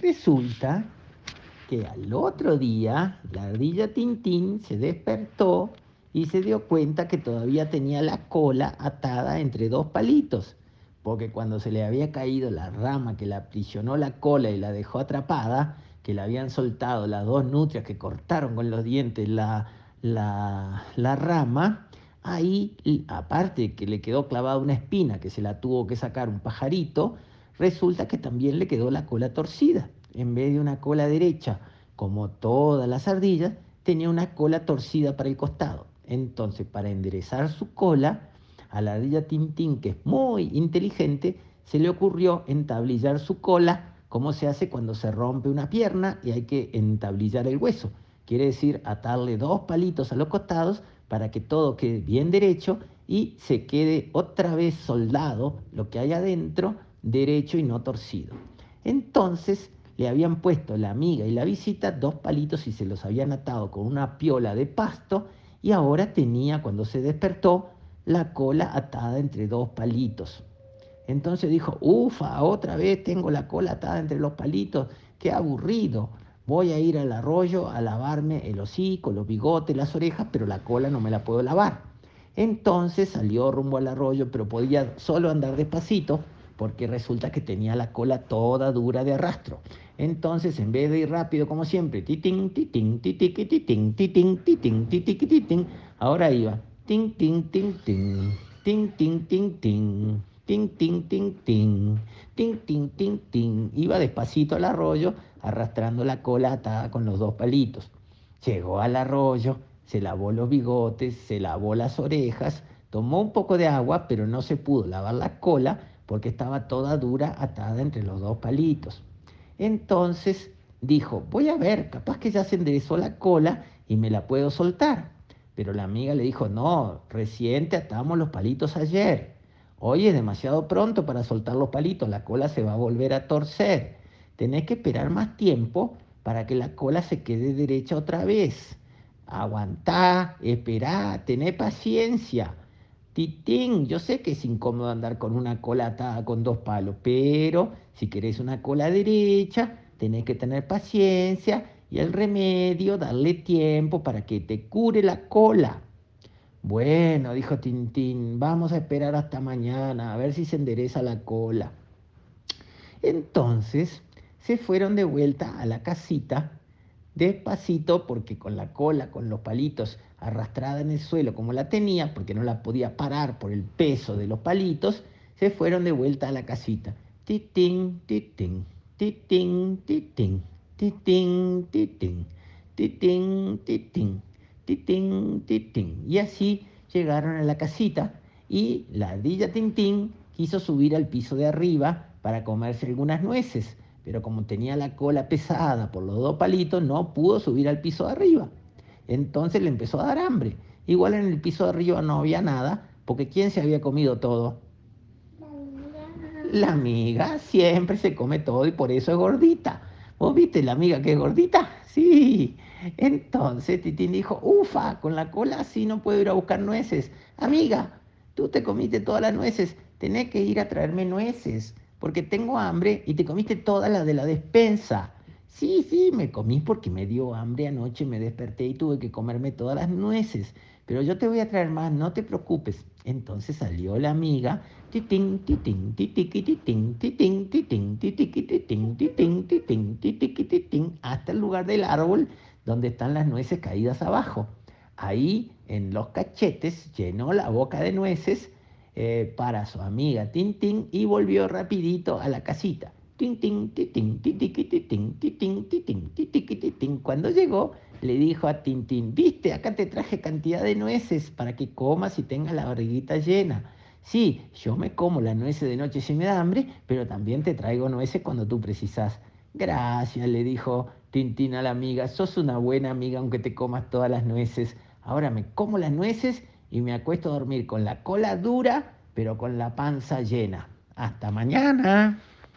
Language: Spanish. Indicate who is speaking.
Speaker 1: Resulta que al otro día la ardilla Tintín se despertó y se dio cuenta que todavía tenía la cola atada entre dos palitos, porque cuando se le había caído la rama que le aprisionó la cola y la dejó atrapada, que le habían soltado las dos nutrias que cortaron con los dientes la, la, la rama, ahí, aparte que le quedó clavada una espina que se la tuvo que sacar un pajarito, resulta que también le quedó la cola torcida. En vez de una cola derecha, como todas las ardillas, tenía una cola torcida para el costado. Entonces, para enderezar su cola, a la ardilla Tintín, que es muy inteligente, se le ocurrió entablillar su cola como se hace cuando se rompe una pierna y hay que entablillar el hueso. Quiere decir atarle dos palitos a los costados para que todo quede bien derecho y se quede otra vez soldado lo que hay adentro, derecho y no torcido. Entonces le habían puesto la amiga y la visita dos palitos y se los habían atado con una piola de pasto y ahora tenía, cuando se despertó, la cola atada entre dos palitos. Entonces dijo, ufa, otra vez tengo la cola atada entre los palitos, qué aburrido. Voy a ir al arroyo a lavarme el hocico, los bigotes, las orejas, pero la cola no me la puedo lavar. Entonces salió rumbo al arroyo, pero podía solo andar despacito porque resulta que tenía la cola toda dura de arrastro. Entonces, en vez de ir rápido como siempre, titín, titín, titín, titín, titín, titín, titín, titín, ahora iba, tin, tin, tin, tin, tin, tin, tin, tin ting, ting, ting, ting, ting, ting, ting, ting. Iba despacito al arroyo, arrastrando la cola atada con los dos palitos. Llegó al arroyo, se lavó los bigotes, se lavó las orejas, tomó un poco de agua, pero no se pudo lavar la cola porque estaba toda dura atada entre los dos palitos. Entonces dijo, voy a ver, capaz que ya se enderezó la cola y me la puedo soltar. Pero la amiga le dijo, no, recién te atamos los palitos ayer. Hoy es demasiado pronto para soltar los palitos, la cola se va a volver a torcer. Tenés que esperar más tiempo para que la cola se quede derecha otra vez. Aguantá, esperá, tené paciencia. Titín, yo sé que es incómodo andar con una cola atada con dos palos, pero si querés una cola derecha, tenés que tener paciencia y el remedio, darle tiempo para que te cure la cola. Bueno, dijo Tintín, vamos a esperar hasta mañana a ver si se endereza la cola. Entonces se fueron de vuelta a la casita, despacito, porque con la cola, con los palitos arrastrada en el suelo como la tenía, porque no la podía parar por el peso de los palitos, se fueron de vuelta a la casita. Titín, titín, titín, titín, titín, titín, titín, titín titín, titín. Y así llegaron a la casita y la ardilla Tintín quiso subir al piso de arriba para comerse algunas nueces, pero como tenía la cola pesada por los dos palitos, no pudo subir al piso de arriba. Entonces le empezó a dar hambre. Igual en el piso de arriba no había nada, porque ¿quién se había comido todo? La amiga siempre se come todo y por eso es gordita. ¿Vos viste la amiga que es gordita? Sí. Entonces Titín dijo, ufa, con la cola así no puedo ir a buscar nueces. Amiga, tú te comiste todas las nueces, tenés que ir a traerme nueces, porque tengo hambre y te comiste todas las de la despensa. Sí, sí, me comí porque me dio hambre anoche, me desperté y tuve que comerme todas las nueces. Pero yo te voy a traer más, no te preocupes. Entonces salió la amiga, hasta el lugar del árbol donde están las nueces caídas abajo. Ahí en los cachetes llenó la boca de nueces eh, para su amiga Tintín y volvió rapidito a la casita. Cuando llegó, le dijo a Tintín, viste, acá te traje cantidad de nueces para que comas y tengas la barriguita llena. Sí, yo me como las nueces de noche si me da hambre, pero también te traigo nueces cuando tú precisas. Gracias, le dijo Tintín a la amiga, sos una buena amiga aunque te comas todas las nueces. Ahora me como las nueces y me acuesto a dormir con la cola dura, pero con la panza llena. Hasta mañana.